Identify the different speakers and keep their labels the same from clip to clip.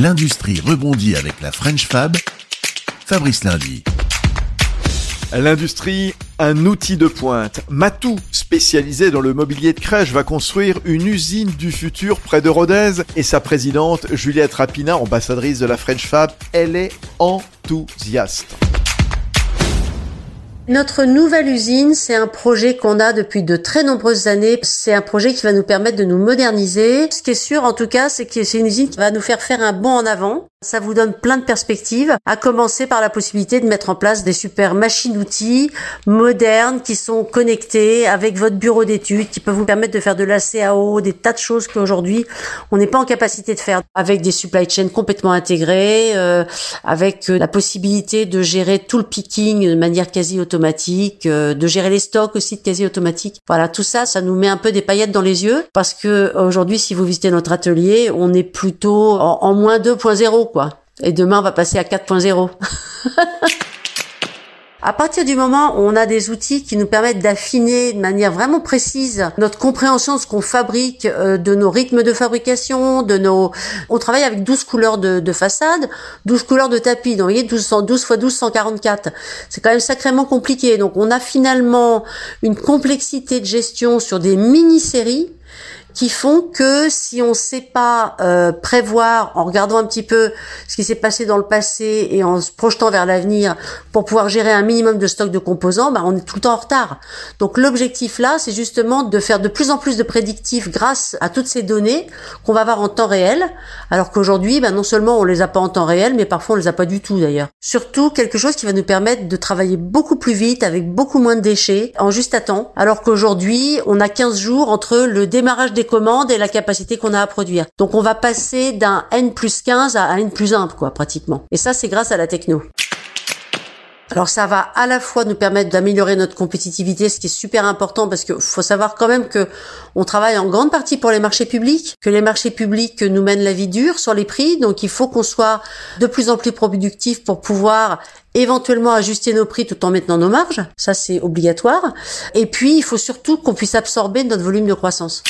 Speaker 1: L'industrie rebondit avec la French Fab. Fabrice Lundi.
Speaker 2: L'industrie, un outil de pointe. Matou, spécialisé dans le mobilier de crèche, va construire une usine du futur près de Rodez et sa présidente, Juliette Rapina, ambassadrice de la French Fab, elle est enthousiaste.
Speaker 3: Notre nouvelle usine, c'est un projet qu'on a depuis de très nombreuses années. C'est un projet qui va nous permettre de nous moderniser. Ce qui est sûr, en tout cas, c'est que c'est une usine qui va nous faire faire un bond en avant. Ça vous donne plein de perspectives, à commencer par la possibilité de mettre en place des super machines-outils modernes qui sont connectées avec votre bureau d'études, qui peuvent vous permettre de faire de la CAO, des tas de choses qu'aujourd'hui on n'est pas en capacité de faire, avec des supply chains complètement intégrés, euh, avec euh, la possibilité de gérer tout le picking de manière quasi automatique, euh, de gérer les stocks aussi de quasi automatique. Voilà, tout ça, ça nous met un peu des paillettes dans les yeux parce que aujourd'hui, si vous visitez notre atelier, on est plutôt en, en moins 2.0 et demain, on va passer à 4.0. À partir du moment où on a des outils qui nous permettent d'affiner de manière vraiment précise notre compréhension de ce qu'on fabrique, euh, de nos rythmes de fabrication, de nos, on travaille avec 12 couleurs de, de façade, 12 couleurs de tapis. Donc, vous voyez, 12, 12 x 12, 144. C'est quand même sacrément compliqué. Donc, on a finalement une complexité de gestion sur des mini-séries qui font que si on ne sait pas euh, prévoir en regardant un petit peu ce qui s'est passé dans le passé et en se projetant vers l'avenir pour pouvoir gérer un minimum de stock de composants, bah, on est tout le temps en retard. Donc l'objectif là, c'est justement de faire de plus en plus de prédictifs grâce à toutes ces données qu'on va avoir en temps réel, alors qu'aujourd'hui, bah, non seulement on les a pas en temps réel, mais parfois on les a pas du tout d'ailleurs. Surtout quelque chose qui va nous permettre de travailler beaucoup plus vite avec beaucoup moins de déchets en juste à temps, alors qu'aujourd'hui on a 15 jours entre le démarrage des commandes et la capacité qu'on a à produire. Donc on va passer d'un N plus 15 à un N plus 1, quoi, pratiquement. Et ça, c'est grâce à la techno. Alors ça va à la fois nous permettre d'améliorer notre compétitivité, ce qui est super important parce qu'il faut savoir quand même que on travaille en grande partie pour les marchés publics, que les marchés publics nous mènent la vie dure sur les prix, donc il faut qu'on soit de plus en plus productif pour pouvoir éventuellement ajuster nos prix tout en maintenant nos marges, ça c'est obligatoire. Et puis il faut surtout qu'on puisse absorber notre volume de croissance.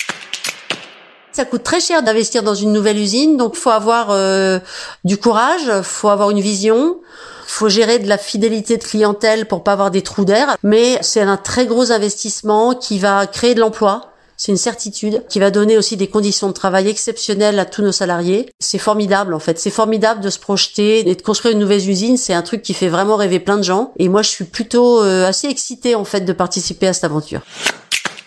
Speaker 3: Ça coûte très cher d'investir dans une nouvelle usine, donc faut avoir euh, du courage, faut avoir une vision, faut gérer de la fidélité de clientèle pour pas avoir des trous d'air, mais c'est un très gros investissement qui va créer de l'emploi. C'est une certitude qui va donner aussi des conditions de travail exceptionnelles à tous nos salariés. C'est formidable en fait. C'est formidable de se projeter et de construire une nouvelle usine. C'est un truc qui fait vraiment rêver plein de gens. Et moi, je suis plutôt euh, assez excitée en fait de participer à cette aventure.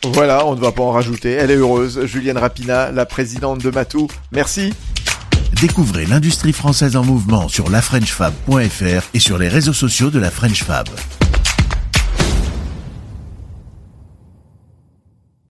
Speaker 2: Voilà, on ne va pas en rajouter. Elle est heureuse. Julienne Rapina, la présidente de Matou. Merci.
Speaker 1: Découvrez l'industrie française en mouvement sur lafrenchfab.fr et sur les réseaux sociaux de la French Fab.